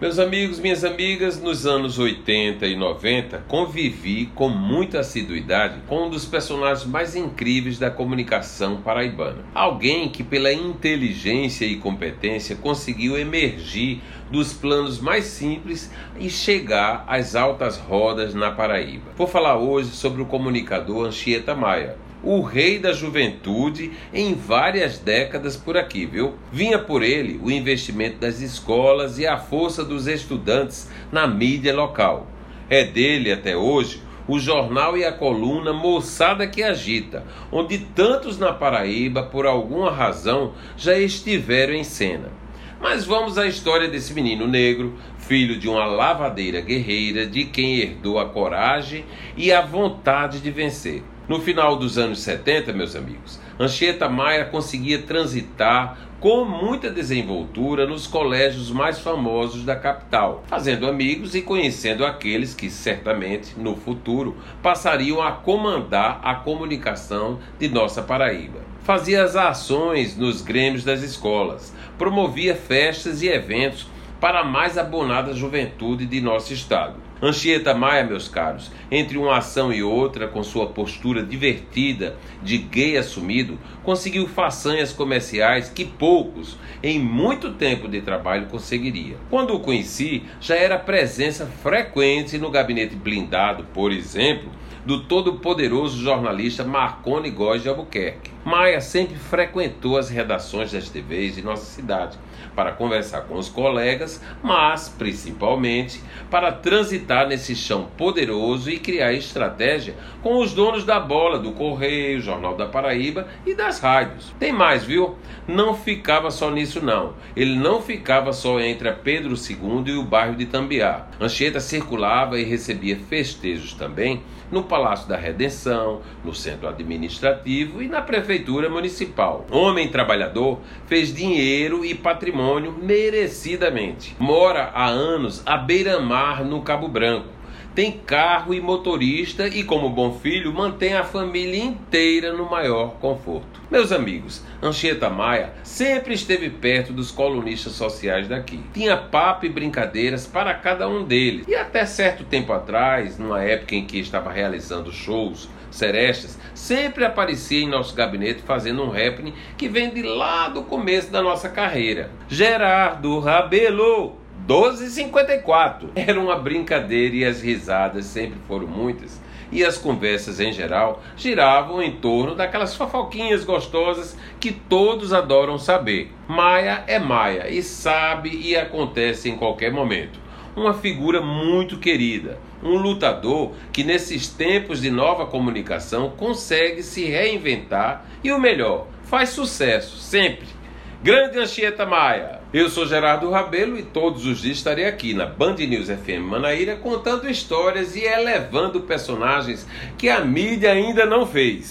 Meus amigos, minhas amigas, nos anos 80 e 90, convivi com muita assiduidade com um dos personagens mais incríveis da comunicação paraibana. Alguém que, pela inteligência e competência, conseguiu emergir dos planos mais simples e chegar às altas rodas na Paraíba. Vou falar hoje sobre o comunicador Anchieta Maia o rei da juventude em várias décadas por aqui, viu? Vinha por ele o investimento das escolas e a força dos estudantes na mídia local. É dele até hoje o jornal e a coluna Moçada que Agita, onde tantos na Paraíba, por alguma razão, já estiveram em cena. Mas vamos à história desse menino negro, filho de uma lavadeira guerreira, de quem herdou a coragem e a vontade de vencer. No final dos anos 70, meus amigos, Anchieta Maia conseguia transitar com muita desenvoltura nos colégios mais famosos da capital, fazendo amigos e conhecendo aqueles que certamente no futuro passariam a comandar a comunicação de nossa Paraíba. Fazia as ações nos grêmios das escolas, promovia festas e eventos para a mais abonada juventude de nosso estado. Anchieta Maia, meus caros, entre uma ação e outra, com sua postura divertida de gay assumido, conseguiu façanhas comerciais que poucos, em muito tempo de trabalho, conseguiria. Quando o conheci, já era presença frequente no gabinete blindado, por exemplo, do todo-poderoso jornalista Marconi Góes de Albuquerque. Maia sempre frequentou as redações das TVs de nossa cidade para conversar com os colegas, mas principalmente para transitar nesse chão poderoso e criar estratégia com os donos da bola, do Correio, Jornal da Paraíba e das rádios. Tem mais, viu? Não ficava só nisso, não. Ele não ficava só entre a Pedro II e o bairro de Tambiá. Anchieta circulava e recebia festejos também no Palácio da Redenção, no Centro Administrativo e na Prefeitura Municipal. Homem trabalhador, fez dinheiro e patrimônio merecidamente. Mora há anos à beira-mar no Cabo tem carro e motorista e, como bom filho, mantém a família inteira no maior conforto. Meus amigos, Anchieta Maia sempre esteve perto dos colunistas sociais daqui. Tinha papo e brincadeiras para cada um deles. E até certo tempo atrás, numa época em que estava realizando shows serestas, sempre aparecia em nosso gabinete fazendo um happening que vem de lá do começo da nossa carreira. Gerardo Rabelo 12,54. Era uma brincadeira e as risadas sempre foram muitas. E as conversas em geral giravam em torno daquelas fofoquinhas gostosas que todos adoram saber. Maia é Maia e sabe e acontece em qualquer momento. Uma figura muito querida, um lutador que nesses tempos de nova comunicação consegue se reinventar e o melhor, faz sucesso sempre Grande Anchieta Maia. Eu sou Gerardo Rabelo e todos os dias estarei aqui na Band News FM Manaíra contando histórias e elevando personagens que a mídia ainda não fez.